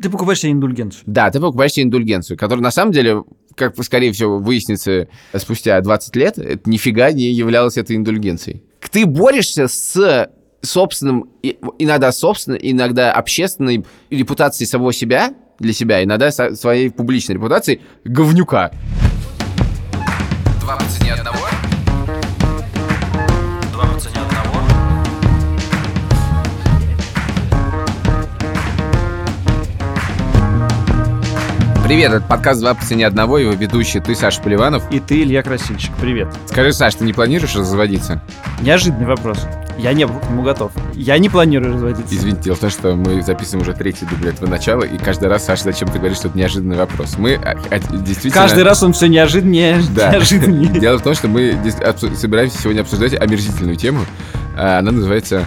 Ты покупаешь себе индульгенцию. Да, ты покупаешь себе индульгенцию, которая на самом деле, как скорее всего выяснится спустя 20 лет, это нифига не являлась этой индульгенцией. Ты борешься с собственным, иногда собственной, иногда общественной репутацией самого себя, для себя, иногда своей публичной репутацией говнюка. Привет, это подкаст «Два по цене одного», его ведущий ты, Саша Поливанов. И ты, Илья Красильщик. Привет. Скажи, Саш, ты не планируешь разводиться? Неожиданный вопрос. Я не был к нему готов. Я не планирую разводиться. Извините, дело в том, что мы записываем уже третий дубль этого начала, и каждый раз, Саша, зачем ты говоришь, что это неожиданный вопрос? Мы а, а, действительно... Каждый раз он все неожиданнее, да. неожиданнее. Дело в том, что мы собираемся сегодня обсуждать омерзительную тему. А, она называется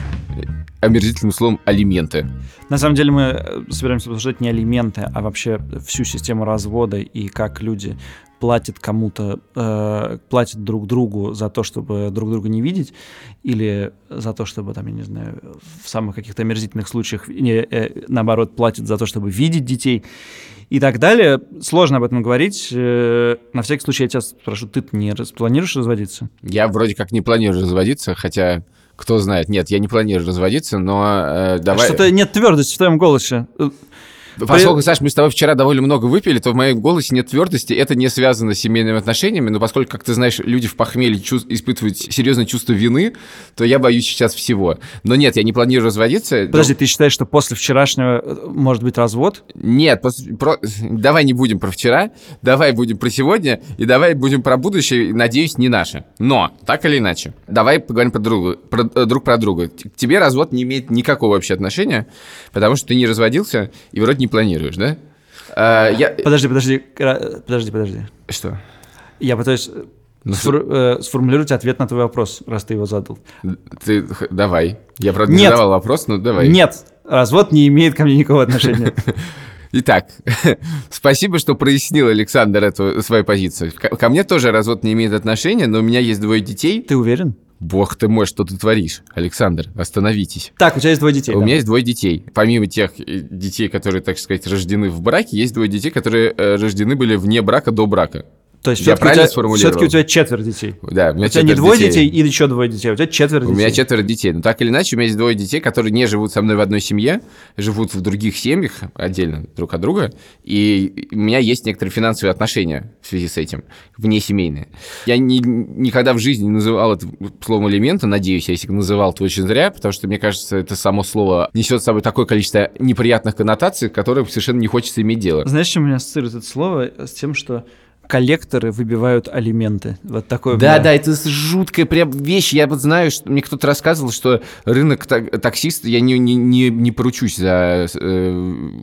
омерзительным словом алименты. На самом деле мы э, собираемся обсуждать не алименты, а вообще всю систему развода и как люди платят кому-то, э, платят друг другу за то, чтобы друг друга не видеть, или за то, чтобы, там, я не знаю, в самых каких-то омерзительных случаях, не, э, наоборот, платят за то, чтобы видеть детей и так далее. Сложно об этом говорить. Э, на всякий случай я тебя спрошу, ты не планируешь разводиться? Я вроде как не планирую разводиться, хотя кто знает. Нет, я не планирую разводиться, но э, давай... Что-то нет твердости в твоем голосе. Поскольку, Саш, мы с тобой вчера довольно много выпили, то в моем голосе нет твердости. Это не связано с семейными отношениями, но поскольку, как ты знаешь, люди в похмелье чувств, испытывают серьезное чувство вины, то я боюсь сейчас всего. Но нет, я не планирую разводиться. Подожди, но... ты считаешь, что после вчерашнего э, может быть развод? Нет, пос... про... давай не будем про вчера, давай будем про сегодня, и давай будем про будущее, надеюсь, не наше. Но, так или иначе, давай поговорим про друга, про, э, друг про друга. К тебе развод не имеет никакого вообще отношения, потому что ты не разводился и вроде не планируешь, да? А, я... Подожди, подожди, подожди, подожди. Что? Я пытаюсь ну, сфор, э, сформулировать ответ на твой вопрос, раз ты его задал. Ты давай. Я правда не задавал вопрос, но давай. Нет, развод не имеет ко мне никакого отношения. Итак, спасибо, что прояснил, Александр, эту свою позицию. Ко мне тоже развод не имеет отношения, но у меня есть двое детей. Ты уверен? Бог ты мой, что ты творишь? Александр, остановитесь. Так, у тебя есть двое детей. У да? меня есть двое детей. Помимо тех э, детей, которые, так сказать, рождены в браке, есть двое детей, которые э, рождены были вне брака до брака. То есть все-таки, все-таки у тебя четверо детей. Да, у, меня у тебя не двое детей. детей и еще двое детей, а у тебя четверо детей. У меня четверо детей. Но так или иначе, у меня есть двое детей, которые не живут со мной в одной семье, живут в других семьях, отдельно друг от друга. И у меня есть некоторые финансовые отношения в связи с этим, внесемейные. Я ни, никогда в жизни не называл это словом элемента, надеюсь, я если называл, то очень зря, потому что, мне кажется, это само слово несет с собой такое количество неприятных коннотаций, которые совершенно не хочется иметь дело. Знаешь, чем меня ассоциирует это слово? С тем, что коллекторы выбивают алименты. Вот такое. Да, было. да, это жуткая прям вещь. Я вот знаю, что мне кто-то рассказывал, что рынок таксист, я не, не, не, не поручусь за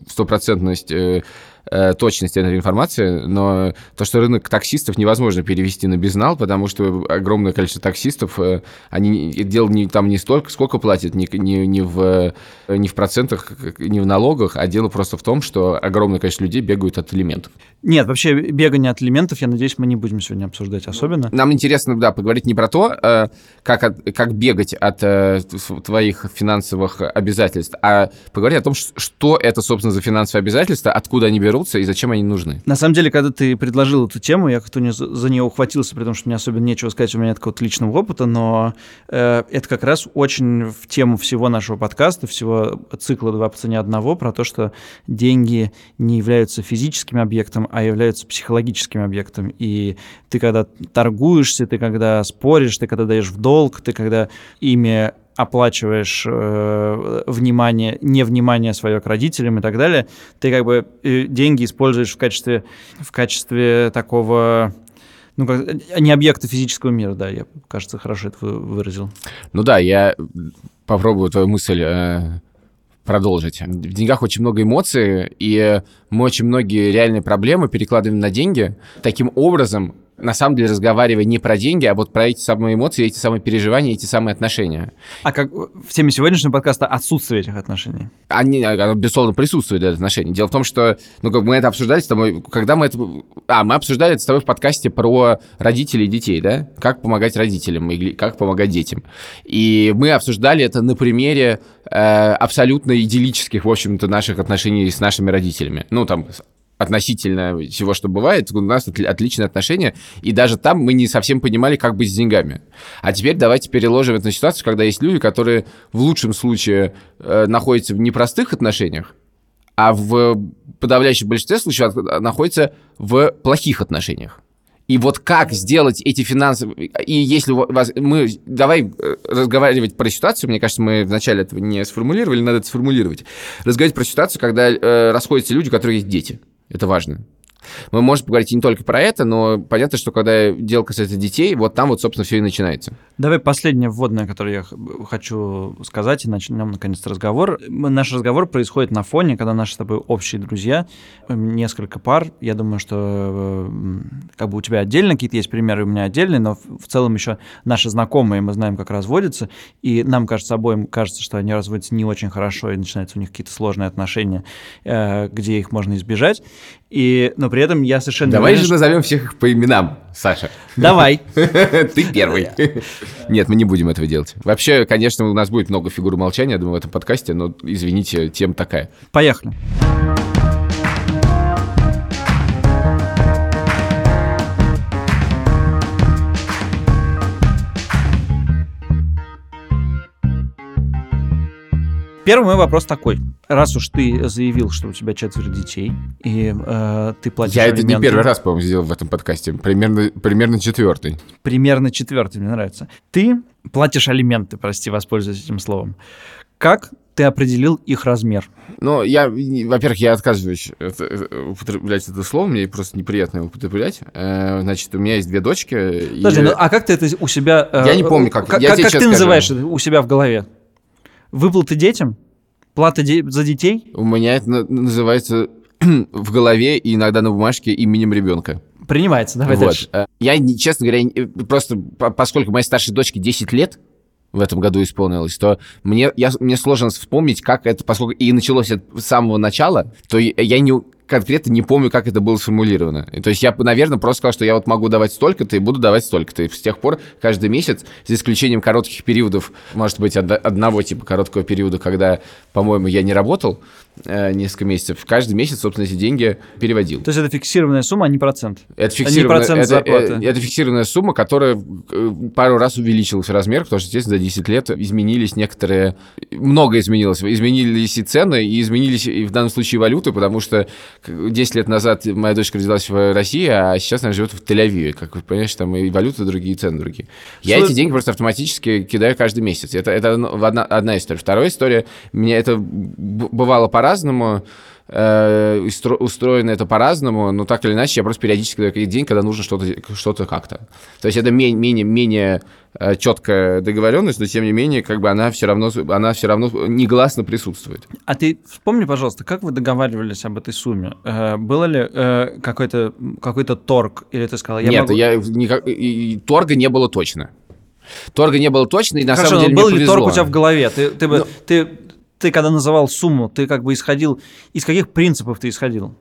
стопроцентность э, э, точность этой информации, но то, что рынок таксистов невозможно перевести на безнал, потому что огромное количество таксистов, э, они дело не, там не столько, сколько платят, не, не, не, в, не в процентах, не в налогах, а дело просто в том, что огромное количество людей бегают от элементов. Нет, вообще бегание от элементов, я надеюсь, мы не будем сегодня обсуждать особенно. Нам интересно, да, поговорить не про то, э, как, от, как бегать от э, твоих финансовых обязательств, а поговорить о том, что это, собственно, за финансовые обязательства, откуда они берут, берутся и зачем они нужны? На самом деле, когда ты предложил эту тему, я как-то за нее ухватился, при том, что мне особенно нечего сказать, у меня нет какого-то личного опыта, но э, это как раз очень в тему всего нашего подкаста, всего цикла «Два по цене одного», про то, что деньги не являются физическим объектом, а являются психологическим объектом. И ты когда торгуешься, ты когда споришь, ты когда даешь в долг, ты когда ими оплачиваешь э, внимание, невнимание свое к родителям и так далее, ты как бы э, деньги используешь в качестве, в качестве такого ну, как, не объекта физического мира, да, я, кажется, хорошо это выразил. Ну да, я попробую твою мысль э, продолжить. В деньгах очень много эмоций, и мы очень многие реальные проблемы перекладываем на деньги. Таким образом, на самом деле разговаривая не про деньги, а вот про эти самые эмоции, эти самые переживания, эти самые отношения. А как в теме сегодняшнего подкаста отсутствие этих отношений? Они, оно, безусловно, присутствует, это отношение. Дело в том, что, ну, как мы это обсуждали с тобой, когда мы это... А, мы обсуждали это с тобой в подкасте про родителей и детей, да? Как помогать родителям или как помогать детям. И мы обсуждали это на примере э, абсолютно идиллических, в общем-то, наших отношений с нашими родителями. Ну, там, относительно всего, что бывает, у нас отличные отношения, и даже там мы не совсем понимали, как быть с деньгами. А теперь давайте переложим это на ситуацию, когда есть люди, которые в лучшем случае э, находятся в непростых отношениях, а в подавляющем большинстве случаев находятся в плохих отношениях. И вот как сделать эти финансы... И если у вас... Мы... Давай э, разговаривать про ситуацию. Мне кажется, мы вначале этого не сформулировали, надо это сформулировать. Разговаривать про ситуацию, когда э, расходятся люди, у которых есть дети. Это важно. Мы можем поговорить не только про это, но понятно, что когда дело касается детей, вот там вот, собственно, все и начинается. Давай последнее вводное, которое я хочу сказать, и начнем, наконец, разговор. Наш разговор происходит на фоне, когда наши с тобой общие друзья, несколько пар, я думаю, что как бы у тебя отдельно какие-то есть примеры, у меня отдельные, но в целом еще наши знакомые, мы знаем, как разводятся, и нам кажется, обоим кажется, что они разводятся не очень хорошо, и начинаются у них какие-то сложные отношения, э, где их можно избежать. И, но при этом я совершенно... Давай уверен, же назовем всех их по именам, Саша. Давай. Ты первый. Нет, мы не будем этого делать. Вообще, конечно, у нас будет много фигур молчания, я думаю, в этом подкасте, но, извините, тем такая. Поехали. Первый мой вопрос такой. Раз уж ты заявил, что у тебя четверо детей, и э, ты платишь Я алименты... это не первый раз, по-моему, сделал в этом подкасте. Примерно, примерно четвертый. Примерно четвертый, мне нравится. Ты платишь алименты, прости, воспользуюсь этим словом. Как ты определил их размер? Ну, я, во-первых, я отказываюсь употреблять это слово, мне просто неприятно его употреблять. Э, значит, у меня есть две дочки. Подожди, и... ну а как ты это у себя... Э, я не помню, как. Как, я как ты скажу. называешь это у себя в голове? Выплаты детям? Плата де- за детей? У меня это называется в голове и иногда на бумажке именем ребенка. Принимается, давай вот. дальше. Э, я, честно говоря, просто поскольку моей старшей дочке 10 лет, в этом году исполнилось, то мне, я, мне сложно вспомнить, как это, поскольку и началось это с самого начала, то я не, конкретно не помню, как это было сформулировано. То есть я, наверное, просто сказал, что я вот могу давать столько-то и буду давать столько-то. И с тех пор каждый месяц, за исключением коротких периодов, может быть, одного типа короткого периода, когда, по-моему, я не работал несколько месяцев, каждый месяц, собственно, эти деньги переводил. То есть это фиксированная сумма, а не процент? Это фиксированная, а процент это, зарплаты. Это, это фиксированная сумма, которая э, пару раз увеличилась в размер, потому что, естественно, за 10 лет изменились некоторые... Много изменилось. Изменились и цены, и изменились и в данном случае валюты, потому что 10 лет назад моя дочка родилась в России, а сейчас она живет в Тель-Авиве. Как вы понимаете, там и валюты другие, и цены другие. Я эти деньги просто автоматически кидаю каждый месяц. Это, это одна, одна история. Вторая история, мне это бывало по-разному. Э, устроено это по-разному, но так или иначе я просто периодически даю день, когда нужно что-то что как-то. То есть это менее, менее, менее э, четкая договоренность, но тем не менее, как бы она все равно, она все равно негласно присутствует. А ты вспомни, пожалуйста, как вы договаривались об этой сумме? Э, было ли какой-то какой-то торг, или ты сказал, я Нет, могу... я никак, и, торга не было точно. Торга не было точно, и на Хорошо, самом деле был ли торг у тебя в голове? Ты, ты, бы, но... ты ты когда называл сумму, ты как бы исходил, из каких принципов ты исходил?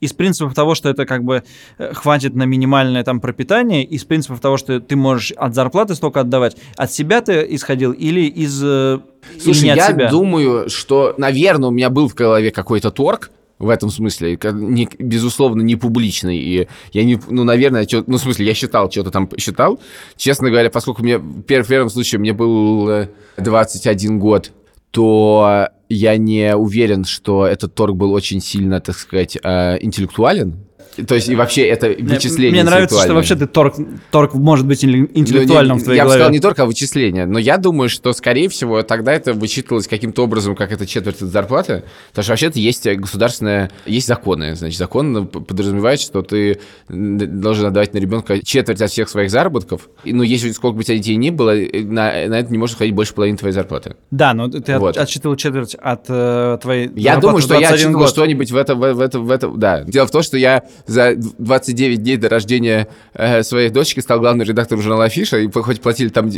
Из принципов того, что это как бы э, хватит на минимальное там пропитание, из принципов того, что ты можешь от зарплаты столько отдавать, от себя ты исходил или из э, Слушай, или я себя? думаю, что, наверное, у меня был в голове какой-то торг, в этом смысле, не, безусловно, не публичный. И я не, ну, наверное, чё, ну, в смысле, я считал, что-то там считал. Честно говоря, поскольку мне в первом случае мне был 21 э, год, то я не уверен, что этот торг был очень сильно, так сказать, э, интеллектуален. То есть и вообще это вычисление Мне нравится, что вообще ты торг, торг может быть интеллектуальным ну, в твоей я голове. Я бы сказал не торг, а вычисление. Но я думаю, что, скорее всего, тогда это вычитывалось каким-то образом, как это четверть от зарплаты. Потому что вообще-то есть государственное... Есть законы. Значит, закон подразумевает, что ты должен отдавать на ребенка четверть от всех своих заработков. И, ну, если сколько бы у тебя детей ни было, на, на это не может ходить больше половины твоей зарплаты. Да, но ты вот. отсчитывал четверть от э, твоей Я думаю, что я отсчитывал что-нибудь в это, в, в это, в это... Да. Дело в том, что я за 29 дней до рождения э, своей дочки стал главным редактором журнала Афиша, и хоть платили там,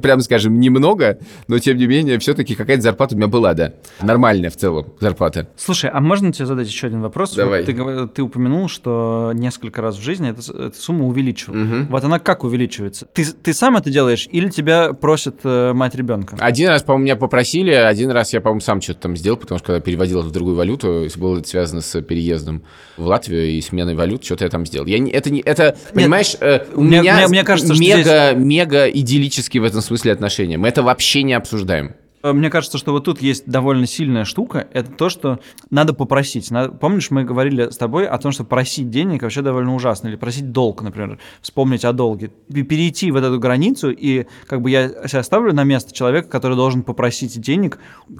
прямо скажем, немного, но тем не менее, все-таки какая-то зарплата у меня была, да. Нормальная в целом зарплата. Слушай, а можно тебе задать еще один вопрос? Давай. Ты, ты упомянул, что несколько раз в жизни эта, эта сумма увеличивается. Угу. Вот она как увеличивается? Ты, ты сам это делаешь или тебя просит э, мать ребенка? Один раз, по-моему, меня попросили, один раз я, по-моему, сам что-то там сделал, потому что когда переводил в другую валюту, было это связано с переездом в Латвию и сменой валют, что-то я там сделал. Я не, это не, это, Нет, понимаешь, э, у мне, меня мне, мне кажется, мега, здесь... мега идиллические в этом смысле отношения. Мы это вообще не обсуждаем. Э, мне кажется, что вот тут есть довольно сильная штука. Это то, что надо попросить. Надо, помнишь, мы говорили с тобой о том, что просить денег вообще довольно ужасно. Или просить долг, например. Вспомнить о долге. Перейти в эту границу, и как бы я себя ставлю на место человека, который должен попросить денег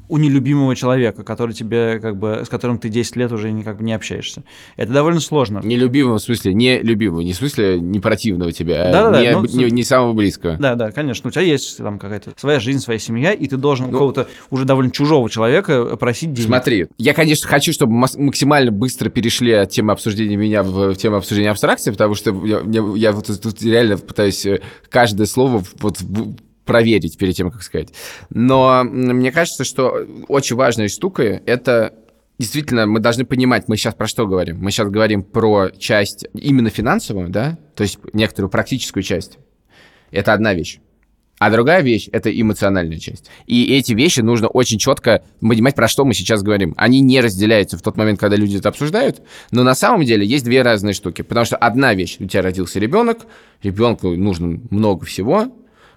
у нелюбимого человека, который тебе, как бы, с которым ты 10 лет уже никак не общаешься. Это довольно сложно. Нелюбимого в смысле, не любимого, не в смысле не противного тебе, а да, не, ну, не, не самого близкого. Да, да, конечно. У тебя есть там какая-то своя жизнь, своя семья, и ты должен ну, какого-то уже довольно чужого человека просить денег. Смотри, я, конечно, хочу, чтобы максимально быстро перешли от темы обсуждения меня в тему обсуждения абстракции, потому что я, я, я вот тут реально пытаюсь э, каждое слово вот проверить перед тем, как сказать. Но мне кажется, что очень важная штука — это действительно, мы должны понимать, мы сейчас про что говорим? Мы сейчас говорим про часть именно финансовую, да, то есть некоторую практическую часть. Это одна вещь. А другая вещь — это эмоциональная часть. И эти вещи нужно очень четко понимать, про что мы сейчас говорим. Они не разделяются в тот момент, когда люди это обсуждают, но на самом деле есть две разные штуки. Потому что одна вещь — у тебя родился ребенок, ребенку нужно много всего,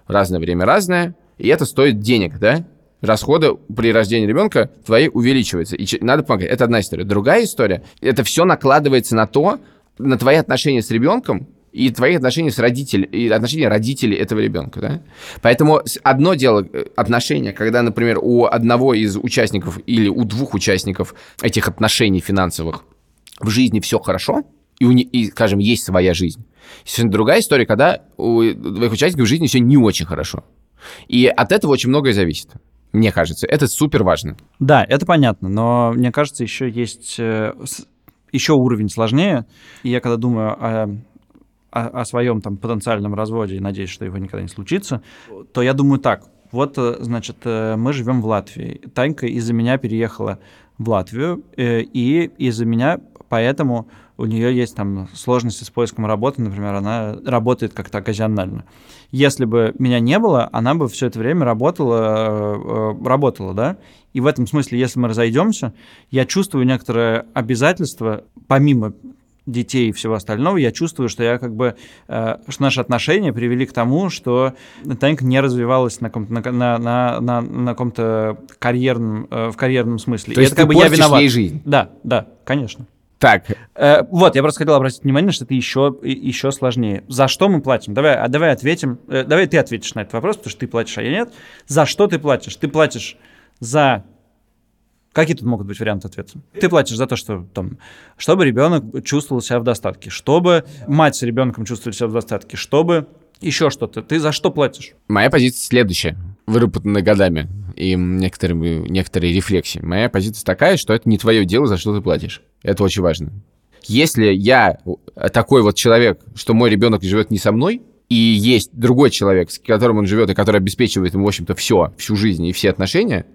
разное время разное, и это стоит денег, да? расходы при рождении ребенка твои увеличиваются. И надо помогать. Это одна история. Другая история, это все накладывается на то, на твои отношения с ребенком, и твои отношения с родителями, и отношения родителей этого ребенка, да? Поэтому одно дело э, отношения, когда, например, у одного из участников или у двух участников этих отношений финансовых в жизни все хорошо, и, у, и скажем, есть своя жизнь. Совершенно другая история, когда у двоих участников в жизни все не очень хорошо. И от этого очень многое зависит. Мне кажется, это супер важно. Да, это понятно, но мне кажется, еще есть э, еще уровень сложнее. И я когда думаю о о, о своем там потенциальном разводе и надеюсь, что его никогда не случится, то я думаю так. Вот, э, значит, э, мы живем в Латвии. Танька из-за меня переехала в Латвию, э, и из-за меня поэтому у нее есть там сложности с поиском работы, например, она работает как-то оказионально. Если бы меня не было, она бы все это время работала, работала, да. И в этом смысле, если мы разойдемся, я чувствую некоторое обязательство, помимо детей и всего остального, я чувствую, что я как бы, э, что наши отношения привели к тому, что Танька не развивалась на каком-то, на, на, на, на, на каком-то карьерном, э, в карьерном смысле. То и есть это как бы я виноват. ей жизнь? Да, да, конечно. Так. Э, вот, я просто хотел обратить внимание, что это еще, еще сложнее. За что мы платим? Давай, а давай ответим. Э, давай ты ответишь на этот вопрос, потому что ты платишь, а я нет. За что ты платишь? Ты платишь за Какие тут могут быть варианты ответа? Ты платишь за то, что там, чтобы ребенок чувствовал себя в достатке, чтобы мать с ребенком чувствовали себя в достатке, чтобы еще что-то. Ты за что платишь? Моя позиция следующая, выработанная годами и некоторыми, некоторые рефлексии. Моя позиция такая, что это не твое дело, за что ты платишь. Это очень важно. Если я такой вот человек, что мой ребенок живет не со мной, и есть другой человек, с которым он живет, и который обеспечивает ему, в общем-то, все, всю жизнь и все отношения,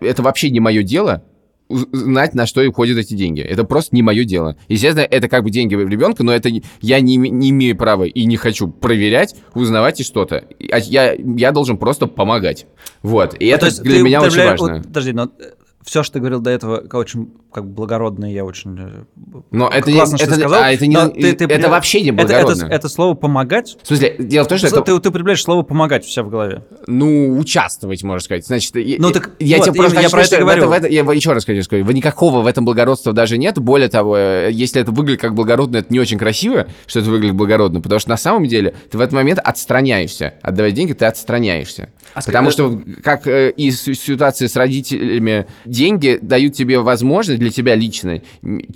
это вообще не мое дело, знать, на что уходят эти деньги. Это просто не мое дело. Естественно, это как бы деньги ребенка, но это я не, не имею права и не хочу проверять, узнавать и что-то. Я, я должен просто помогать. Вот. И ну, это для меня очень важно. Вот, подожди, но э, все, что ты говорил до этого, очень как бы благородно, я очень э, но это классно, не, что это, сказал. А это, не, ты, ты, это вообще не благородно. Это, это, это слово «помогать»? В смысле, дело в том, что ты, это... Ты, ты употребляешь слово «помогать» у себя в голове. Ну, участвовать, можно сказать. Значит, ну, так, я вот, тебе просто я про это говорю. В это, я еще раз хочу сказать, никакого в этом благородства даже нет. Более того, э, если это выглядит как благородно, это не очень красиво, что это выглядит благородно, потому что на самом деле ты в этот момент отстраняешься. Отдавать деньги, ты отстраняешься. А потому что, как э, и ситуации с родителями, деньги дают тебе возможность для тебя лично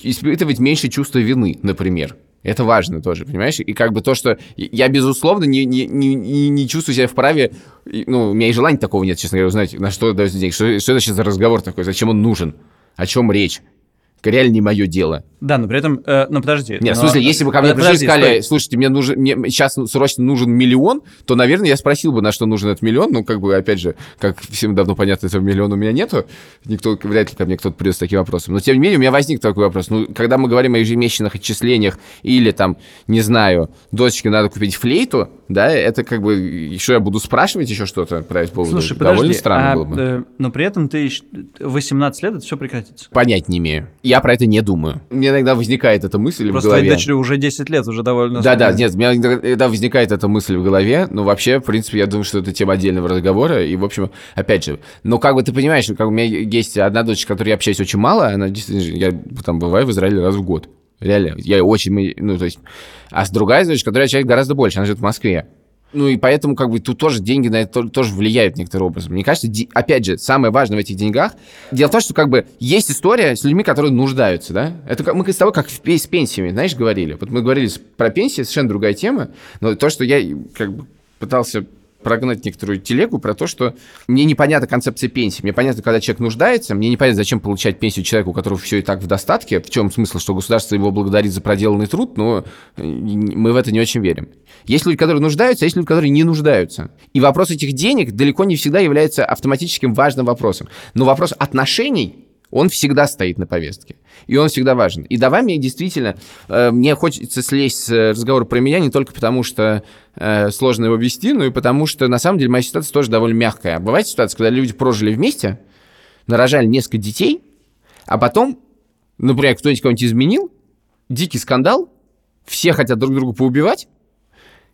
испытывать меньше чувства вины, например. Это важно тоже, понимаешь? И как бы то, что я, безусловно, не, не, не, не чувствую себя вправе, ну, у меня и желания такого нет, честно говоря, узнать, на что даются деньги, что, что это сейчас за разговор такой, зачем он нужен, о чем речь. Реально не мое дело. Да, но при этом, э, ну подожди. Нет, но... в смысле, если бы ко мне пришли и сказали, стой. слушайте, мне нужен, мне сейчас срочно нужен миллион, то, наверное, я спросил бы, на что нужен этот миллион. Ну, как бы, опять же, как всем давно понятно, этого миллиона у меня нету. Никто, вряд ли ко мне кто-то придет с таким вопросом. Но, тем не менее, у меня возник такой вопрос. Ну, когда мы говорим о ежемесячных отчислениях или, там, не знаю, дочке надо купить флейту, да, это как бы, еще я буду спрашивать еще что-то про этот повод? Слушай, Довольно подожди, странно а, было бы. э, но при этом ты ещё- 18 лет, это все прекратится. Понять не имею. Я про это не думаю. Мне иногда возникает эта мысль Просто в голове. твоей дочери уже 10 лет, уже довольно... Да, да, сколько. нет, у меня иногда возникает эта мысль в голове, но вообще, в принципе, я думаю, что это тема отдельного разговора, и, в общем, опять же, но как бы ты понимаешь, как у меня есть одна дочь, с которой я общаюсь очень мало, она действительно, я там бываю в Израиле раз в год, реально, я очень, ну, то есть, а с другая дочь, с которой я общаюсь гораздо больше, она живет в Москве. Ну и поэтому как бы тут тоже деньги на это то- тоже влияют некоторым образом. Мне кажется, опять же, самое важное в этих деньгах, дело в том, что как бы есть история с людьми, которые нуждаются, да? Это как, мы с тобой как с пенсиями, знаешь, говорили. Вот мы говорили про пенсии, совершенно другая тема, но то, что я как бы пытался прогнать некоторую телегу про то, что мне непонятна концепция пенсии. Мне понятно, когда человек нуждается, мне непонятно, зачем получать пенсию человеку, у которого все и так в достатке. В чем смысл, что государство его благодарит за проделанный труд, но э, мы в это не очень верим. Есть люди, которые нуждаются, а есть люди, которые не нуждаются. И вопрос этих денег далеко не всегда является автоматическим важным вопросом. Но вопрос отношений он всегда стоит на повестке. И он всегда важен. И давай мне действительно, э, мне хочется слезть с э, разговора про меня не только потому, что э, сложно его вести, но и потому, что на самом деле моя ситуация тоже довольно мягкая. Бывает ситуация, когда люди прожили вместе, нарожали несколько детей, а потом, например, кто-нибудь кого-нибудь изменил, дикий скандал, все хотят друг друга поубивать,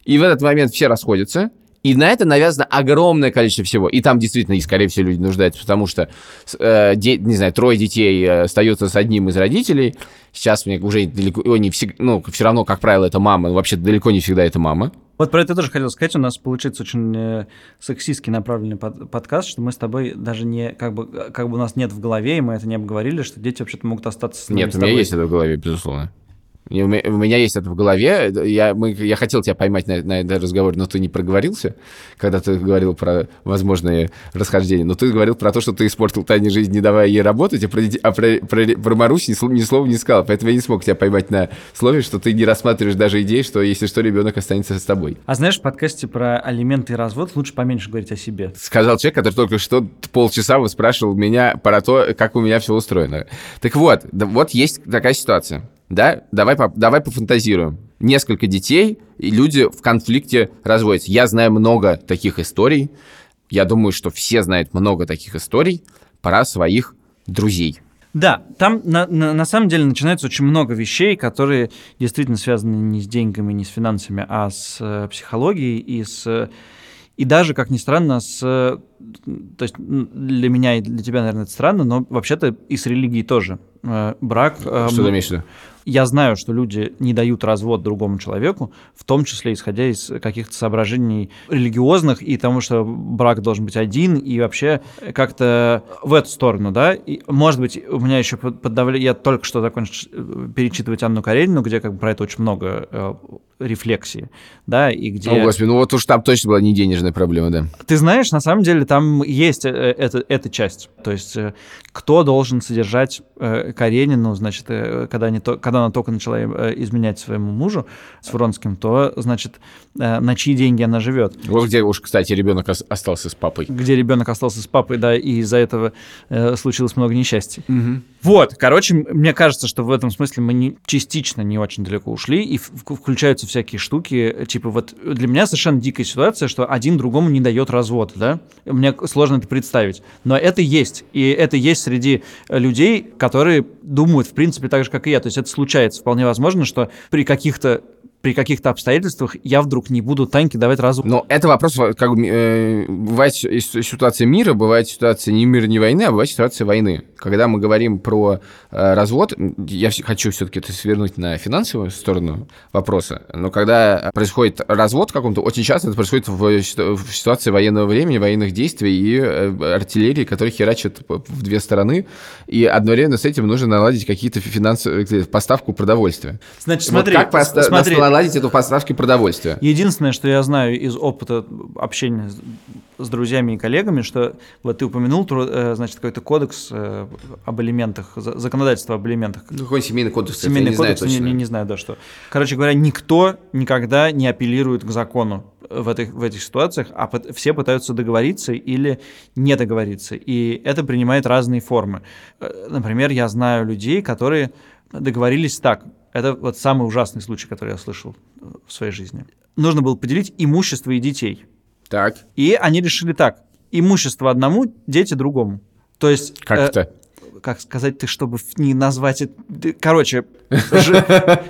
и в этот момент все расходятся, и на это навязано огромное количество всего. И там действительно, и скорее всего, люди нуждаются, потому что, э, де- не знаю, трое детей э, остается с одним из родителей. Сейчас мне уже далеко не всегда, ну, все равно, как правило, это мама, но вообще далеко не всегда это мама. Вот про это тоже хотел сказать. У нас получится очень э, сексистски направленный под- подкаст, что мы с тобой даже не, как бы, как бы у нас нет в голове, и мы это не обговорили, что дети вообще-то могут остаться с нами, Нет, у меня есть это в голове, безусловно. И у меня, есть это в голове. Я, мы, я хотел тебя поймать на, на этот разговор, но ты не проговорился, когда ты говорил про возможные расхождения. Но ты говорил про то, что ты испортил Тане жизнь, не давая ей работать, а про, а про, про, про Марусь ни, слова- ни слова не сказал. Поэтому я не смог тебя поймать на слове, что ты не рассматриваешь даже идеи, что если что, ребенок останется с тобой. А знаешь, в подкасте про алименты и развод лучше поменьше говорить о себе. Сказал человек, который только что полчаса спрашивал меня про то, как у меня все устроено. Так вот, да, вот есть такая ситуация. Да, давай, давай пофантазируем. Несколько детей, и люди в конфликте разводятся. Я знаю много таких историй. Я думаю, что все знают много таких историй про своих друзей. Да, там на, на, на самом деле начинается очень много вещей, которые действительно связаны не с деньгами, не с финансами, а с э, психологией и с и даже, как ни странно, с... э, То есть для меня и для тебя, наверное, это странно, но вообще-то и с религией тоже. Э, Брак... э, Что ты имеешь в виду? Я знаю, что люди не дают развод другому человеку, в том числе исходя из каких-то соображений религиозных и тому, что брак должен быть один, и вообще как-то в эту сторону, да. И, может быть, у меня еще под давлением... Я только что закончил э, перечитывать Анну Каренину, где как бы про это очень много э, рефлексии, да, и где... О, господи, ну вот уж там точно была не денежная проблема, да. Ты знаешь, на самом деле там есть э, эта, эта часть. То есть э, кто должен содержать э, Каренину, значит, когда, они когда она только начала изменять своему мужу с Вронским, то, значит, на чьи деньги она живет. Вот где уж, кстати, ребенок ос- остался с папой. Где ребенок остался с папой, да, и из-за этого случилось много несчастий. Вот, короче, мне кажется, что в этом смысле мы не, частично не очень далеко ушли, и включаются всякие штуки, типа вот для меня совершенно дикая ситуация, что один другому не дает развод, да? Мне сложно это представить, но это есть, и это есть среди людей, которые думают, в принципе, так же, как и я, то есть это случается, вполне возможно, что при каких-то при каких-то обстоятельствах я вдруг не буду Таньке давать развод. Но это вопрос, как бы, э, бывает си- ситуация мира, бывает ситуация не мира, не войны, а бывает ситуация войны. Когда мы говорим про э, развод, я хочу все-таки это свернуть на финансовую сторону вопроса, но когда происходит развод в каком-то, очень часто это происходит в, в ситуации военного времени, военных действий и э, артиллерии, которая херачит п- в две стороны, и одновременно с этим нужно наладить какие-то финансовые, поставку продовольствия. Значит, Вот смотри, как поста- смотри, наладить эту поставки продовольствия. Единственное, что я знаю из опыта общения с, друзьями и коллегами, что вот ты упомянул, э, значит, какой-то кодекс э, об элементах, законодательство об элементах. Ну, какой семейный кодекс? Семейный я кодекс, не, знаю не, не, не знаю, да, что. Короче говоря, никто никогда не апеллирует к закону в этих, в этих ситуациях, а под, все пытаются договориться или не договориться. И это принимает разные формы. Э, например, я знаю людей, которые договорились так. Это вот самый ужасный случай, который я слышал в своей жизни. Нужно было поделить имущество и детей. Так. И они решили так. Имущество одному, дети другому. То есть... Как э, это? Как сказать ты, чтобы не назвать это... Короче, э,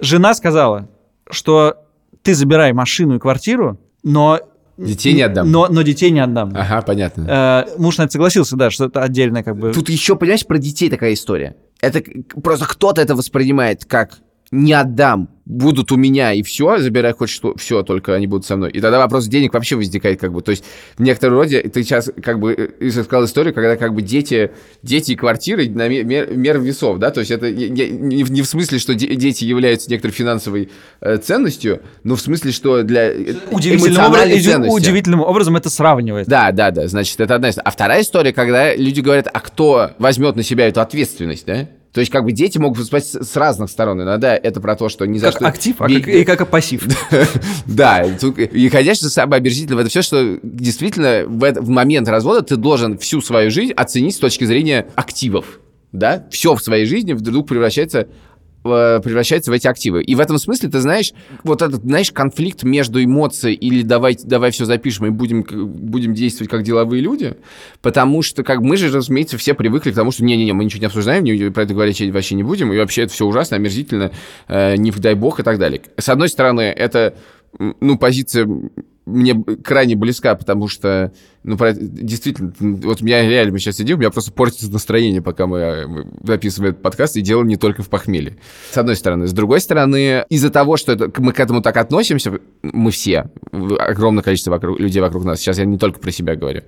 жена сказала, что ты забирай машину и квартиру, но Детей не отдам. Но, но детей не отдам. Ага, понятно. Э, муж на это согласился, да, что это отдельно как бы... Тут еще, понимаешь, про детей такая история. Это просто кто-то это воспринимает как «не отдам, будут у меня, и все, забирай хоть что, все, только они будут со мной. И тогда вопрос денег вообще возникает, как бы, то есть в некотором роде ты сейчас, как бы, э, сказал историю, когда, как бы, дети, дети и квартиры на мер, мер весов, да, то есть это не, не, не в смысле, что дети являются некоторой финансовой э, ценностью, но в смысле, что для э, удивительным, образ, удивительным образом это сравнивает. Да, да, да, значит, это одна история. А вторая история, когда люди говорят, а кто возьмет на себя эту ответственность, да? То есть, как бы дети могут выступать с разных сторон. Иногда это про то, что не за как что... актив, а как, и как пассив. Да, и, конечно, самое обережительное в это все, что действительно в момент развода ты должен всю свою жизнь оценить с точки зрения активов. Да? Все в своей жизни вдруг превращается превращается в эти активы. И в этом смысле, ты знаешь, вот этот, знаешь, конфликт между эмоцией или давай, давай все запишем и будем, будем действовать как деловые люди, потому что как мы же, разумеется, все привыкли к тому, что не-не-не, мы ничего не обсуждаем, не, про это говорить вообще не будем, и вообще это все ужасно, омерзительно, э, не дай бог и так далее. С одной стороны, это ну, позиция мне крайне близка, потому что, ну, про, действительно, вот у меня реально, мы сейчас сидим, у меня просто портится настроение, пока мы, мы записываем этот подкаст, и дело не только в похмелье. С одной стороны. С другой стороны, из-за того, что это, мы к этому так относимся, мы все, огромное количество вокруг, людей вокруг нас, сейчас я не только про себя говорю,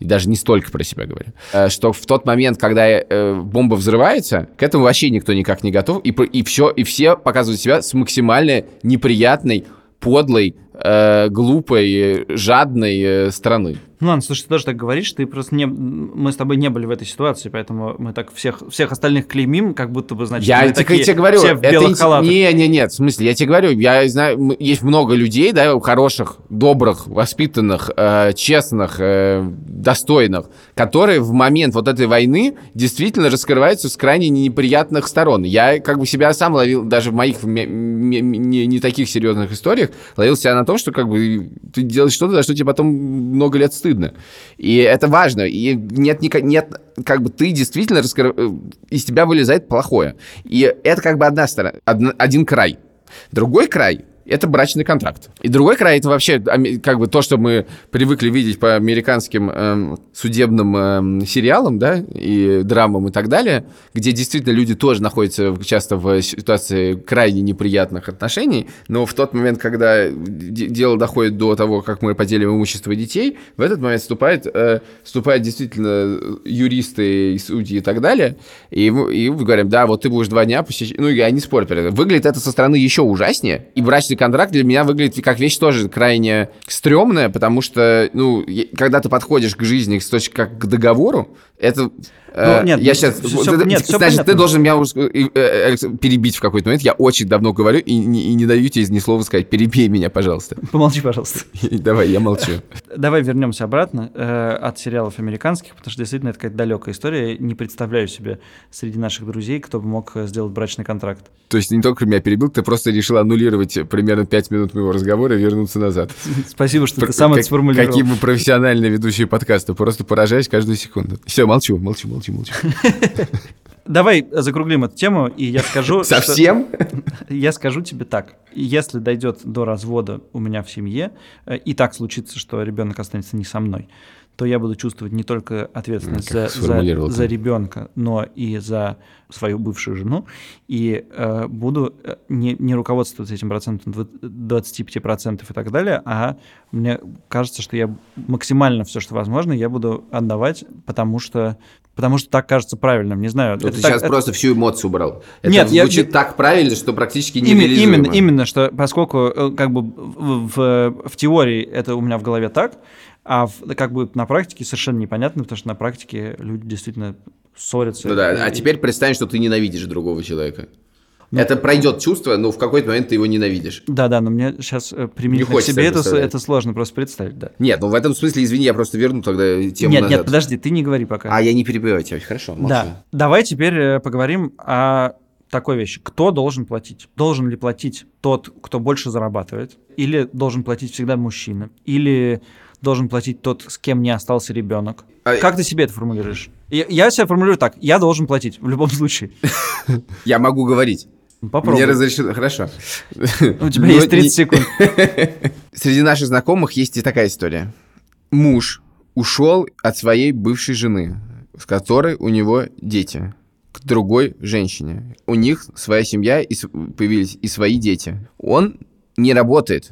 и даже не столько про себя говорю, э, что в тот момент, когда э, бомба взрывается, к этому вообще никто никак не готов, и, и все, и все показывают себя с максимально неприятной, подлой, э, глупой, жадной э, страны. Ну ладно, слушай, ты тоже так говоришь, ты просто не... Мы с тобой не были в этой ситуации, поэтому мы так всех, всех остальных клеймим, как будто бы, значит, я мы такие, тебе говорю, все в белых это... халатах. Не, не, нет, в смысле, я тебе говорю, я знаю, есть много людей, да, хороших, добрых, воспитанных, э, честных, э, достойных, которые в момент вот этой войны действительно раскрываются с крайне неприятных сторон. Я как бы себя сам ловил, даже в моих не, не, не таких серьезных историях, ловил себя на том, что как бы ты делаешь что-то, за что тебе потом много лет стыдно. И это важно. И нет, нет как бы ты действительно раскры... Э, из тебя вылезает плохое. И это как бы одна сторона, один край. Другой край это брачный контракт. И другой край это вообще как бы то, что мы привыкли видеть по американским эм, судебным эм, сериалам, да, и драмам и так далее, где действительно люди тоже находятся часто в ситуации крайне неприятных отношений, но в тот момент, когда дело доходит до того, как мы поделим имущество детей, в этот момент вступает, э, вступают действительно юристы и судьи и так далее, и, и говорим, да, вот ты будешь два дня посещать, ну, я не спорю, выглядит это со стороны еще ужаснее, и брачный контракт для меня выглядит как вещь тоже крайне стрёмная, потому что, ну, когда ты подходишь к жизни с точки как к договору, это ну, нет, я сейчас, все, все, нет, все значит, понятно. ты должен меня э, перебить в какой-то момент. Я очень давно говорю и, и не даю тебе ни слова сказать. Перебей меня, пожалуйста. Помолчи, пожалуйста. Давай, я молчу. Давай вернемся обратно э, от сериалов американских, потому что действительно это какая-то далекая история. Не представляю себе среди наших друзей, кто бы мог сделать брачный контракт. То есть не только меня перебил, ты просто решил аннулировать примерно 5 минут моего разговора и вернуться назад. Спасибо, что ты сам это сформулировал. Какие мы профессиональные ведущие подкаста. Просто поражаюсь каждую секунду. Все, молчу, молчу, молчу молчи. Давай закруглим эту тему, и я скажу... Совсем? Я скажу тебе так. Если дойдет до развода у меня в семье, э, и так случится, что ребенок останется не со мной, то я буду чувствовать не только ответственность за, за, за ребенка, но и за свою бывшую жену, и э, буду э, не, не руководствоваться этим процентом 25% и так далее, а мне кажется, что я максимально все, что возможно, я буду отдавать, потому что потому что так кажется правильным. Не знаю. Ну, это ты так- сейчас это- просто всю эмоцию убрал. Это Нет, звучит я- так правильно, что практически Именно, нереализуемо. именно, именно, что поскольку э, как бы в, в- в теории это у меня в голове так, а в- как бы на практике совершенно непонятно, потому что на практике люди действительно ссорятся. Ну да, а И- теперь представь, что ты ненавидишь другого человека. Ну. Это пройдет чувство, но в какой-то момент ты его ненавидишь. Да, да, но мне сейчас применительно к хочется себе это это сложно просто представить, да. Нет, ну в этом смысле, извини, я просто верну тогда тему нет, назад. нет, подожди, ты не говори пока. А, я не перебиваю тебя, хорошо, молчу. Да. Давай теперь э, поговорим о такой вещи. Кто должен платить? Должен ли платить тот, кто больше зарабатывает? Или должен платить всегда мужчина? Или должен платить тот, с кем не остался ребенок? А- Как ты себе это формулируешь? Я, я себя формулирую так. Я должен платить в любом случае. Я могу говорить. Попробуй. Мне разрешено, хорошо. У тебя есть 30 не- секунд. Среди наших знакомых есть и такая история. Муж ушел от своей бывшей жены, с которой у него дети, к другой женщине. У них своя семья, и появились и свои дети. Он не работает,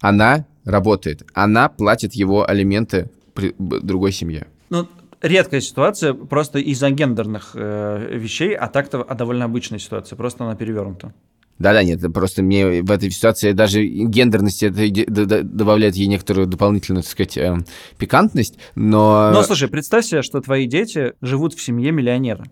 она работает. Она платит его алименты при другой семье. Ну, редкая ситуация просто из-за гендерных э, вещей, а так-то а довольно обычная ситуация. Просто она перевернута. Да-да, нет, просто мне в этой ситуации даже гендерность это добавляет ей некоторую дополнительную, так сказать, эм, пикантность, но... Но слушай, представь себе, что твои дети живут в семье миллионера.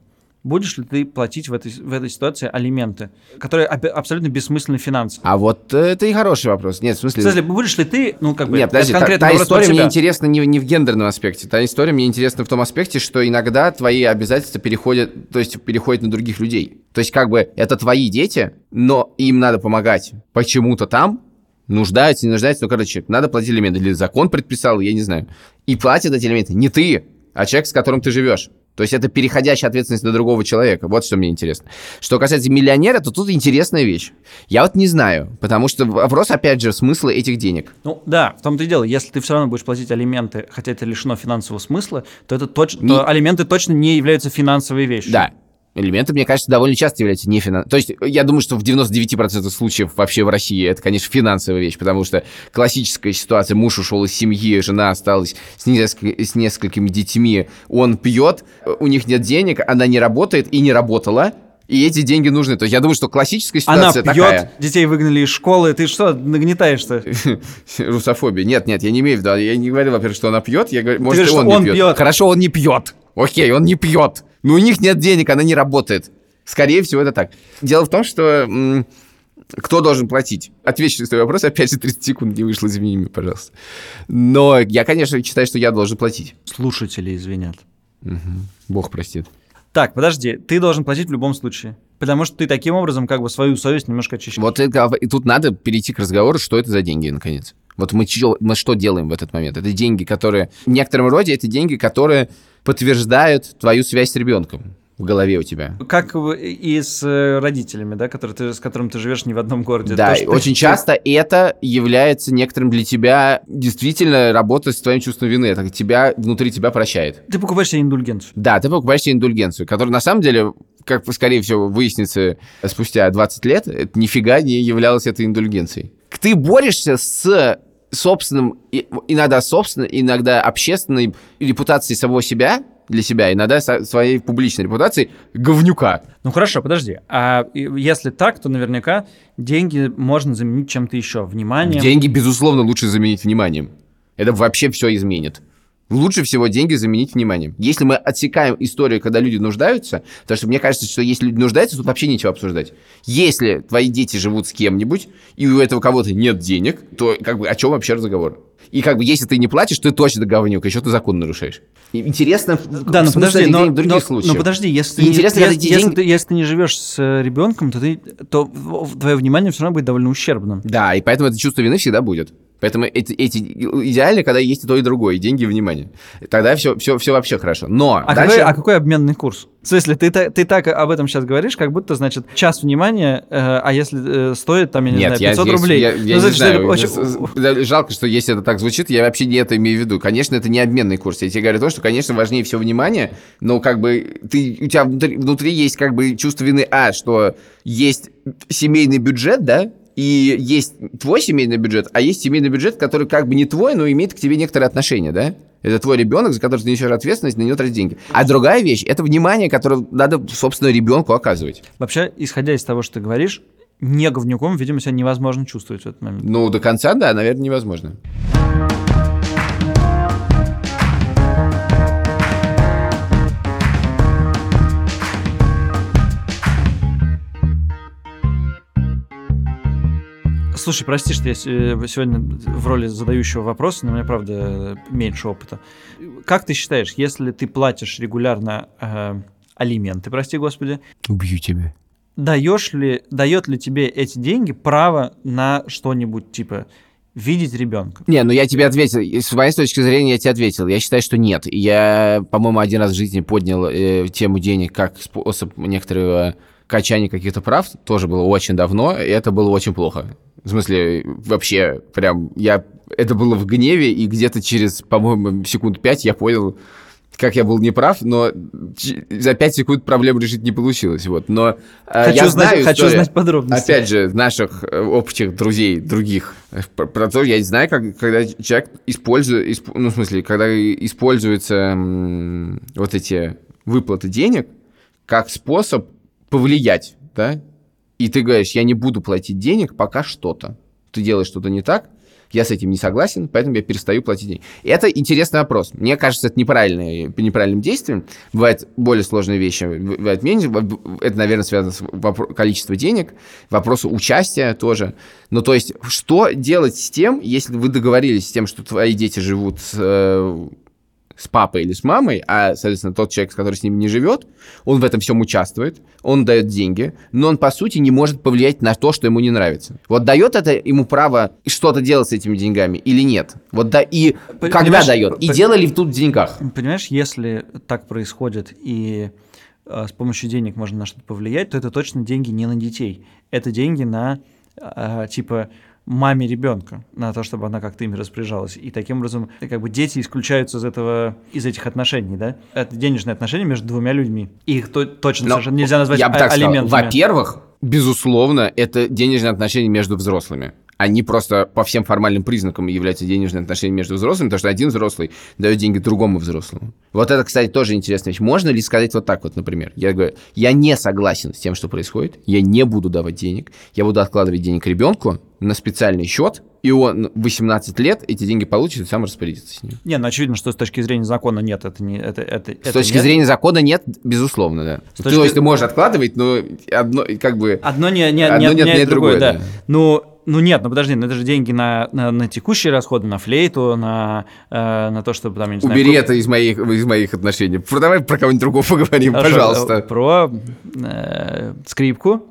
Будешь ли ты платить в этой, в этой ситуации алименты, которые аб- абсолютно бессмысленны финансово? А вот это и хороший вопрос. Нет, в В смысле... смысле, будешь ли ты, ну, как бы, Нет, подожди, та, конкретно та история мне интересна не, не в гендерном аспекте. Та история мне интересна в том аспекте, что иногда твои обязательства переходят, то есть переходят на других людей. То есть как бы это твои дети, но им надо помогать почему-то там, нуждаются, не нуждаются, ну, короче, надо платить элементы. Или закон предписал, я не знаю. И платят эти элементы не ты, а человек, с которым ты живешь. То есть это переходящая ответственность на другого человека. Вот что мне интересно. Что касается миллионера, то тут интересная вещь. Я вот не знаю, потому что вопрос, опять же, смысла этих денег. Ну, да, в том-то и дело. Если ты все равно будешь платить алименты, хотя это лишено финансового смысла, то, это точ- Не- то алименты точно не являются финансовой вещью. Да. Элементы, мне кажется, довольно часто являются не финансовыми. То есть, я думаю, что в 99% случаев вообще в России это, конечно, финансовая вещь, потому что классическая ситуация, муж ушел из семьи, жена осталась с, несколькими, с несколькими детьми, он пьет, у них нет денег, она не работает и не работала, и эти деньги нужны. То есть, я думаю, что классическая Она ситуация пьет, такая. детей выгнали из школы, ты что, нагнетаешь-то? Русофобия. Нет, нет, я не имею в виду. Я не говорю, во-первых, что она пьет. Я говорю, может, говоришь, и он, не пьет. пьет. Хорошо, он не пьет. Окей, он не пьет. Но у них нет денег, она не работает. Скорее всего, это так. Дело в том, что м, кто должен платить? Отвечу на свой вопрос. Опять же, 30 секунд не вышло, извини меня, пожалуйста. Но я, конечно, считаю, что я должен платить. Слушатели извинят. Бог простит. Так, подожди, ты должен платить в любом случае. Потому что ты таким образом как бы свою совесть немножко очищаешь. Вот это, и тут надо перейти к разговору, что это за деньги, наконец. Вот мы, мы что делаем в этот момент? Это деньги, которые... В некотором роде это деньги, которые подтверждают твою связь с ребенком в голове у тебя. Как и с э, родителями, да, которые ты, с которым ты живешь не в одном городе. Да, То, очень ты- часто это является некоторым для тебя действительно работа с твоим чувством вины. Это тебя внутри тебя прощает. Ты покупаешь себе индульгенцию. Да, ты покупаешь себе индульгенцию, которая на самом деле, как скорее всего выяснится спустя 20 лет, это нифига не являлась этой индульгенцией. Ты борешься с собственным, иногда собственной, иногда общественной репутацией самого себя, для себя, иногда своей публичной репутацией говнюка. Ну хорошо, подожди. А если так, то наверняка деньги можно заменить чем-то еще. Вниманием. Деньги, безусловно, лучше заменить вниманием. Это вообще все изменит. Лучше всего деньги заменить вниманием. Если мы отсекаем историю, когда люди нуждаются, потому что мне кажется, что если люди нуждаются, тут вообще нечего обсуждать. Если твои дети живут с кем-нибудь, и у этого кого-то нет денег, то как бы о чем вообще разговор? И как бы если ты не платишь, ты точно говнюк, еще ты закон нарушаешь. И Интересно, Да, но смысле подожди, но, в других но- случаях. но подожди, если, И ты, интересно, не, если, деньги- ты, если ты не живешь с э, ребенком, то, ты, то твое внимание все равно будет довольно ущербным. Да, и поэтому это чувство вины всегда будет. Поэтому эти, эти идеально, когда есть и то, и другое, и деньги, и внимание. Тогда все, все, все вообще хорошо. Но А, дальше... какой, а какой обменный курс? В смысле, ты, ты так об этом сейчас говоришь, как будто, значит, час внимания, э, а если э, стоит, там, я не Нет, знаю, я 500 здесь- рублей. Я, Ну, я не знаю. очень- Жалко, что если это так звучит, я вообще не это имею в виду. Конечно, это не обменный курс. Я тебе говорю то, что, конечно, важнее всего внимание, но как бы ты, у тебя внутри, внутри есть как бы чувство вины, а, что есть семейный бюджет, да, и есть твой семейный бюджет, а есть семейный бюджет, который как бы не твой, но имеет к тебе некоторые отношения, да? Это твой ребенок, за который ты несешь ответственность, на него тратить деньги. А другая вещь – это внимание, которое надо, собственно, ребенку оказывать. Вообще, исходя из того, что ты говоришь, не говнюком, видимо, себя невозможно чувствовать в этот момент. Ну, до конца, да, наверное, невозможно. Слушай, прости, что я э, сегодня в роли задающего вопроса, но у меня, правда, меньше опыта. Как ты считаешь, если ты платишь регулярно э, алименты, прости господи, Убью тебя. даешь ли, дает ли тебе эти деньги право на что-нибудь, типа, видеть ребенка? Не, ну я тебе ответил. С моей точки зрения я тебе ответил. Я считаю, что нет. Я, по-моему, один раз в жизни поднял э, тему денег как способ некоторого качания каких-то прав. Тоже было очень давно, и это было очень плохо. В смысле, вообще, прям, я... Это было в гневе, и где-то через, по-моему, секунд пять я понял, как я был неправ, но за пять секунд проблем решить не получилось. Вот. Но э, Хочу я знать- знаю хочу историю, знать подробности. Опять же, наших э, общих друзей, других, э, про, про то, я знаю, как, когда человек использует, исп- ну, в смысле, когда используются м, вот эти выплаты денег как способ повлиять, да, и ты говоришь, я не буду платить денег, пока что-то. Ты делаешь что-то не так, я с этим не согласен, поэтому я перестаю платить деньги. Это интересный вопрос. Мне кажется, это неправильное, неправильным действием. Бывают более сложные вещи, бывает меньше. Это, наверное, связано с вопро- количеством денег, вопросу участия тоже. Ну, то есть, что делать с тем, если вы договорились с тем, что твои дети живут с, э, с папой или с мамой, а, соответственно, тот человек, который с ними не живет, он в этом всем участвует, он дает деньги, но он, по сути, не может повлиять на то, что ему не нравится. Вот дает это ему право что-то делать с этими деньгами или нет? Вот да, и Пон- когда понимаешь, дает? И пон- дело ли тут в деньгах? Понимаешь, если так происходит и э, с помощью денег можно на что-то повлиять, то это точно деньги не на детей. Это деньги на, э, типа, маме ребенка, на то, чтобы она как-то ими распоряжалась. И таким образом, как бы дети исключаются из этого, из этих отношений, да? Это денежные отношения между двумя людьми. Их то- точно Но совершенно нельзя назвать Я бы так сказал. алиментами. Во-первых, безусловно, это денежные отношения между взрослыми. Они просто по всем формальным признакам являются денежные отношения между взрослыми, потому что один взрослый дает деньги другому взрослому. Вот это, кстати, тоже интересная вещь. Можно ли сказать вот так вот, например? Я говорю, я не согласен с тем, что происходит, я не буду давать денег, я буду откладывать денег ребенку на специальный счет, и он в 18 лет эти деньги получит и сам распорядится с ними. Не, ну очевидно, что с точки зрения закона нет, это не... Это, это, С точки зрения закона нет, безусловно, да. С То точки- есть ты можешь откладывать, но одно, как бы... Одно не, не, Одно не не отменяет отменяет другое, другое, да. да. Ну, ну нет, ну подожди, ну это же деньги на, на, на текущие расходы, на флейту, на, э, на то, чтобы там, я не знаю... Убери это из моих, из моих отношений. Давай про кого-нибудь другого поговорим, Хорошо, пожалуйста. э, Про э, скрипку.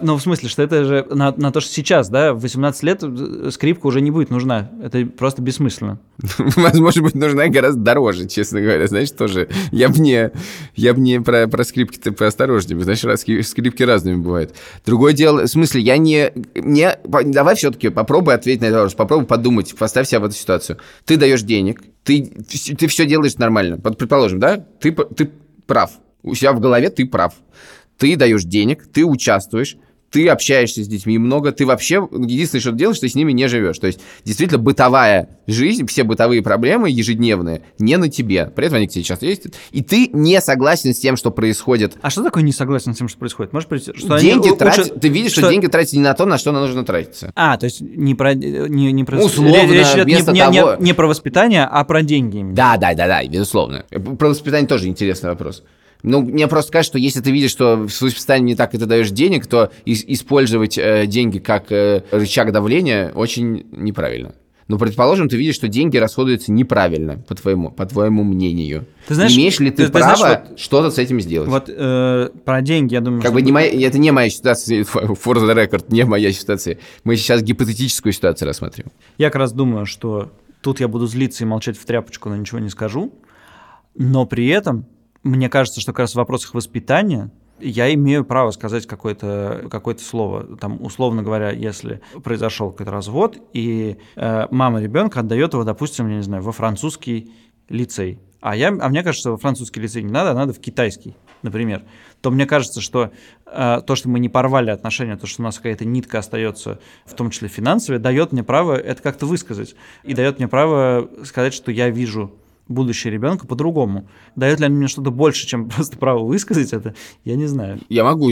Ну, в смысле, что это же на, на то, что сейчас, да, в 18 лет э, скрипка уже не будет нужна. Это просто бессмысленно. Возможно, быть нужна гораздо дороже, честно говоря. Знаешь, тоже. Я бы не, я бы не про, про скрипки-то поосторожнее. Знаешь, раз скрипки разными бывают. Другое дело, в смысле, я не... не давай все-таки попробуй ответить на этот вопрос. Попробуй подумать, поставь себя в эту ситуацию. Ты даешь денег, ты, ты все делаешь нормально. Предположим, да, ты, ты прав. У себя в голове ты прав. Ты даешь денег, ты участвуешь, ты общаешься с детьми много, ты вообще единственное, что ты делаешь, ты с ними не живешь. То есть, действительно, бытовая жизнь, все бытовые проблемы ежедневные не на тебе. При этом они к тебе часто ездят. И ты не согласен с тем, что происходит. А что такое не согласен с тем, что происходит? Можешь прийти? Что они деньги у- тратят, учат- ты видишь, что... что- деньги тратят не на то, на что нужно тратиться. А, то есть не про... Не, не про Условно, речь идет не- не, не- того- не про воспитание, а про деньги. Да, да, да, да, безусловно. Про воспитание тоже интересный вопрос. Ну, мне просто кажется, что если ты видишь, что с воспитанием не так, и ты даешь денег, то ис- использовать э, деньги как э, рычаг давления очень неправильно. Но, предположим, ты видишь, что деньги расходуются неправильно, по твоему, по твоему мнению. Ты знаешь, Имеешь ли ты, ты- ты знаешь, право что-то с этим сделать? Вот э, про деньги, я думаю, Как бы не моя, это не моя ситуация, for the record, не моя ситуация. Мы сейчас гипотетическую ситуацию рассматриваем. Я как раз думаю, что тут я буду злиться и молчать в тряпочку, но ничего не скажу. Но при этом мне кажется, что как раз в вопросах воспитания я имею право сказать какое-то какое слово. Там, условно говоря, если произошел какой-то развод, и э, мама ребенка отдает его, допустим, я не знаю, во французский лицей. А, я, а мне кажется, что во французский лицей не надо, а надо в китайский. например, то мне кажется, что э, то, что мы не порвали отношения, то, что у нас какая-то нитка остается, в том числе финансовая, дает мне право это как-то высказать. И дает мне право сказать, что я вижу будущее ребенка по-другому. Дает ли они мне что-то больше, чем просто право высказать это, я не знаю. Я могу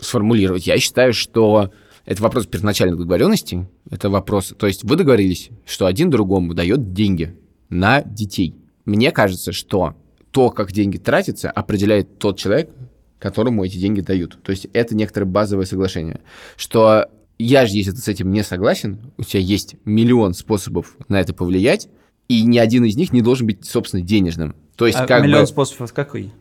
сформулировать. Я считаю, что это вопрос первоначальной договоренности. Это вопрос... То есть вы договорились, что один другому дает деньги на детей. Мне кажется, что то, как деньги тратятся, определяет тот человек, которому эти деньги дают. То есть это некоторое базовое соглашение, что я же, если ты с этим не согласен, у тебя есть миллион способов на это повлиять, и ни один из них не должен быть, собственно, денежным. То есть, а как миллион бы... способов какой?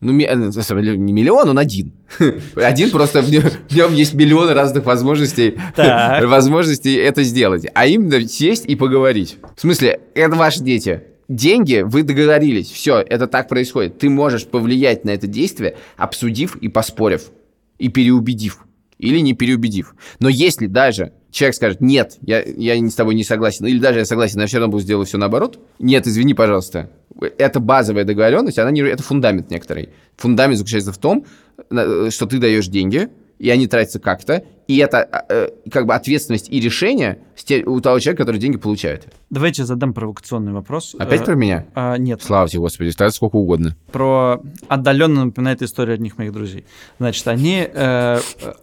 Ну, ми- деле, не миллион, он один. Один просто в нем, в нем есть миллионы разных возможностей, возможностей это сделать. А именно сесть и поговорить. В смысле, это ваши дети. Деньги, вы договорились, все, это так происходит. Ты можешь повлиять на это действие, обсудив и поспорив, и переубедив, или не переубедив. Но если даже человек скажет, нет, я, я с тобой не согласен, или даже я согласен, но я все равно буду сделать все наоборот, нет, извини, пожалуйста, это базовая договоренность, она не, это фундамент некоторый. Фундамент заключается в том, что ты даешь деньги, и они тратятся как-то, и это э, как бы ответственность и решение у того человека, который деньги получает. Давайте задам провокационный вопрос. Опять Э, про меня? а, нет, Слава тебе, Господи, тогда сколько угодно. про отдаленно напоминает историю одних моих друзей. Значит, они э,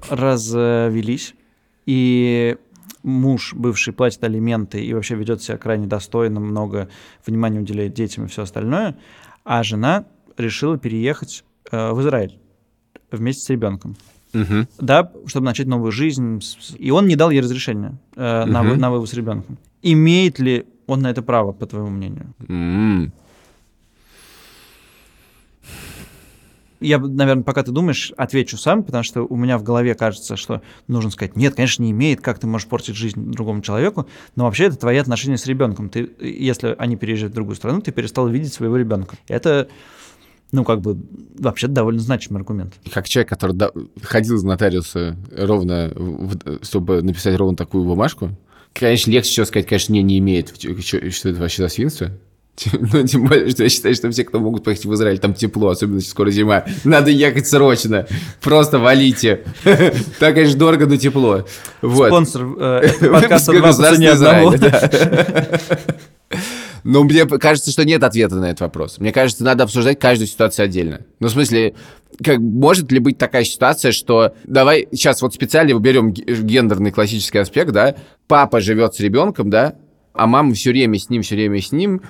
развелись, и муж бывший платит алименты и вообще ведет себя крайне достойно, много внимания уделяет детям и все остальное, а жена решила переехать э, в Израиль вместе с ребенком. Мгм. Да, чтобы начать новую жизнь. И он не дал ей разрешения э, на, вы- Мгм. на вывоз ребенка. Имеет ли он на это право, по твоему мнению? М. Я, наверное, пока ты думаешь, отвечу сам, потому что у меня в голове кажется, что нужно сказать, нет, конечно, не имеет, как ты можешь портить жизнь другому человеку, но вообще это твои отношения с ребенком. Ты, если они переезжают в другую страну, ты перестал видеть своего ребенка. Это, ну, как бы, вообще довольно значимый аргумент. Как человек, который да- ходил из нотариуса ровно, в- чтобы написать ровно такую бумажку, конечно, легче всего сказать, конечно, не, не имеет. Чё- Что это вообще за свинство? Ну, тем более, что я считаю, что все, кто могут поехать в Израиль, там тепло, особенно сейчас скоро зима. Надо ехать срочно. Просто валите. Так, конечно, дорого, но тепло. Вот. Спонсор э, подкаста «Два по цене одного». Но мне кажется, что нет ответа на этот вопрос. Мне кажется, надо обсуждать каждую ситуацию отдельно. Ну, в смысле, как, может ли быть такая ситуация, что давай сейчас вот специально берем г- гендерный классический аспект, да, папа живет с ребенком, да, а мама все время с ним, все время с ним,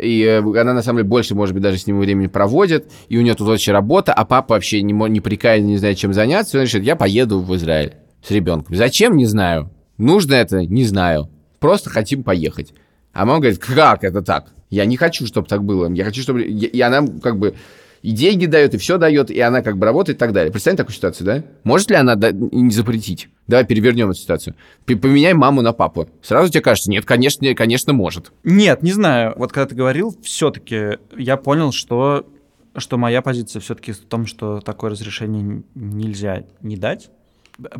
и э, она, на самом деле, больше, может быть, даже с ним времени проводит, и у нее тут очень работа, а папа вообще не, не прикаян, не знает, чем заняться, и он решит, я поеду в Израиль с ребенком. Зачем? Не знаю. Нужно это? Не знаю. Просто хотим поехать. А мама говорит, как это так? Я не хочу, чтобы так было. Я хочу, чтобы... И она как бы и деньги дает, и все дает, и она как бы работает и так далее. Представь такую ситуацию, да? Может ли она да- не запретить? Давай перевернем эту ситуацию. Поменяй маму на папу. Сразу тебе кажется, нет, конечно, конечно, может. Нет, не знаю. Вот когда ты говорил, все-таки я понял, что, что моя позиция все-таки в том, что такое разрешение нельзя не дать,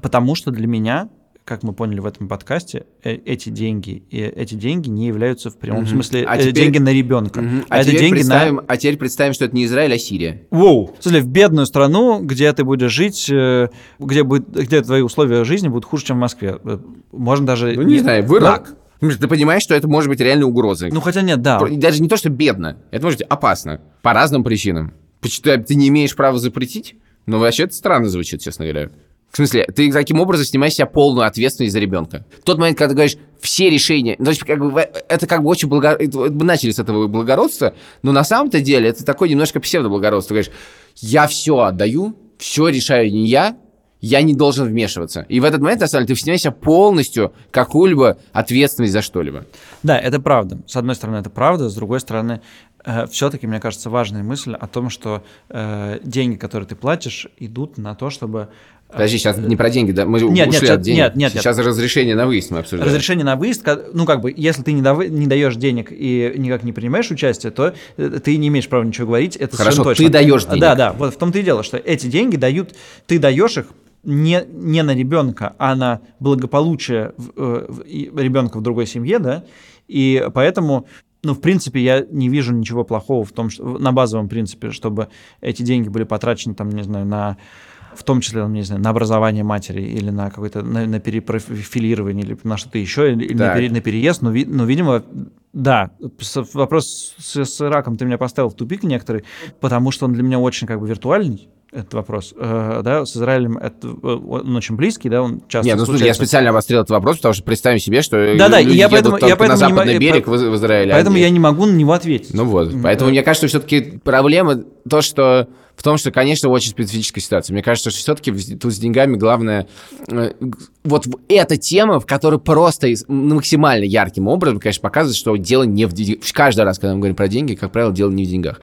потому что для меня, как мы поняли в этом подкасте, э- эти деньги, и эти деньги не являются в прямом Мгм. смысле А э, теперь- деньги на ребенка. Мгм. А, А, это теперь деньги представим, на а теперь представим, что это не Израиль, а Сирия. Воу. В смысле, в бедную страну, где ты будешь жить, э, где, будет, где твои условия жизни будут хуже, чем в Москве. Можно даже... Ну, не, знаю, в Ирак. Ну, Ты понимаешь, что это может быть реально угрозой. Ну, хотя нет, да. Даже не то, что бедно. Это может быть опасно. По разным причинам. Ты не имеешь права запретить? Ну, вообще, это странно звучит, честно говоря. В смысле, ты таким образом снимаешь себя полную ответственность за ребенка. Тот момент, когда ты говоришь, все решения... ну, То есть, как бы, в- это как бы очень благо... Мы начали с этого благородства, но на самом-то деле это такое немножко псевдоблагородство. Ты говоришь, я все отдаю, все решаю не я, я не должен вмешиваться. И в этот момент, на самом деле, ты снимаешь с себя полностью какую-либо ответственность за что-либо. Да, это правда. С одной стороны, это правда, с другой стороны, все-таки, мне кажется, важная мысль о том, что э, деньги, которые ты платишь, идут на то, чтобы... Подожди, сейчас не про деньги, да? Мы Нет, ушли нет, от денег. нет, нет, нет. Сейчас разрешение на выезд мы обсуждаем. Разрешение на выезд, ну как бы, если ты не, дав- не даешь денег и никак не принимаешь участие, то э, ты не имеешь права ничего говорить. Это Хорошо, точно. ты даешь денег. Да, да. Вот в том-то и дело, что эти деньги дают, ты даешь их не, не на ребенка, а на благополучие э, ребенка в другой семье, да. И поэтому ну, в принципе, я не вижу ничего плохого в том, что на базовом принципе, чтобы эти деньги были потрачены, там, не знаю, на в том числе, не знаю, на образование матери или на какое-то на, на перепрофилирование или на что-то еще, или на, пере, на переезд. Но, но, видимо, да, вопрос с, с Ираком ты меня поставил в тупик некоторый, потому что он для меня очень как бы виртуальный этот вопрос. Э, да, с Израилем это, э, он очень близкий, да, он часто Нет, ну слушай, я специально обострил этот вопрос, потому что представим себе, что да, да, люди я поэтому, я поэтому на западный не, берег по, в, в Израиле. Поэтому я не могу на него ответить. Ну вот, поэтому мне кажется, что все-таки проблема то, что в том, что, конечно, очень специфическая ситуация. Мне кажется, что все-таки тут с деньгами главное... Э, вот эта тема, в которой просто максимально ярким образом, конечно, показывает, что дело не в деньгах. Каждый раз, когда мы говорим про деньги, как правило, дело не в деньгах.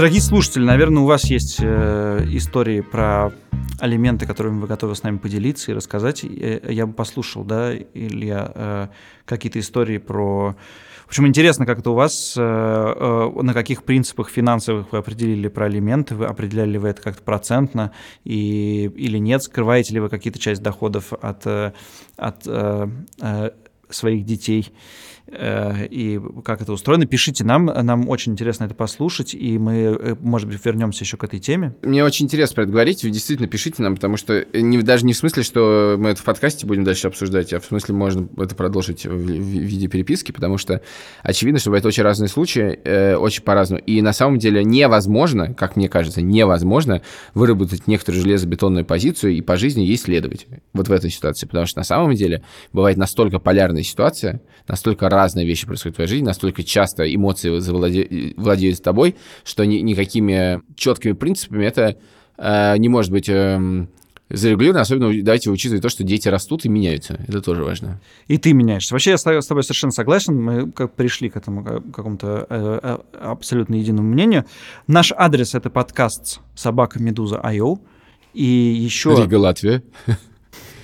Дорогие слушатели, наверное, у вас есть э, истории про алименты, которыми вы готовы с нами поделиться и рассказать. Э, я бы послушал, да, Илья, э, какие-то истории про... В общем, интересно, как это у вас, э, э, на каких принципах финансовых вы определили про алименты, вы определяли вы это как-то процентно и, или нет, скрываете ли вы какие-то часть доходов от, э, от э, э, своих детей. Э, и как это устроено. Пишите нам, нам очень интересно это послушать, и мы, э, может быть, вернемся еще к этой теме. Мне очень интересно про это говорить, вы действительно пишите нам, потому что не, даже не в смысле, что мы это в подкасте будем дальше обсуждать, а в смысле можно это продолжить в, в виде переписки, потому что очевидно, что бывают очень разные случаи, э, очень по-разному. И на самом деле невозможно, как мне кажется, невозможно выработать некоторую железобетонную позицию и по жизни ей следовать вот в этой ситуации, потому что на самом деле бывает настолько полярная ситуация, настолько разные вещи происходят в твоей жизни, настолько часто эмоции завладе... владеют тобой, что ни, никакими четкими принципами это э, не может быть э, зарегулировано, особенно давайте учитывать то, что дети растут и меняются. Это тоже важно. И ты меняешься. Вообще я с тобой совершенно согласен. Мы как пришли к этому какому-то э, э, абсолютно единому мнению. Наш адрес — это подкаст собака медуза IO. И еще... Рига, Латвия.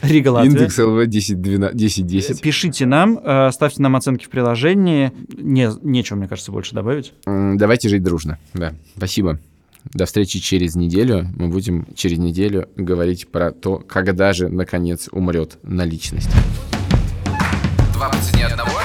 Рига Латвия. Индекс ЛВ 10, 12, 10, 10. Пишите нам, э, ставьте нам оценки в приложении. Не, нечего, мне кажется, больше добавить. Давайте жить дружно. Да, спасибо. До встречи через неделю. Мы будем через неделю говорить про то, когда же, наконец, умрет наличность. Два по цене одного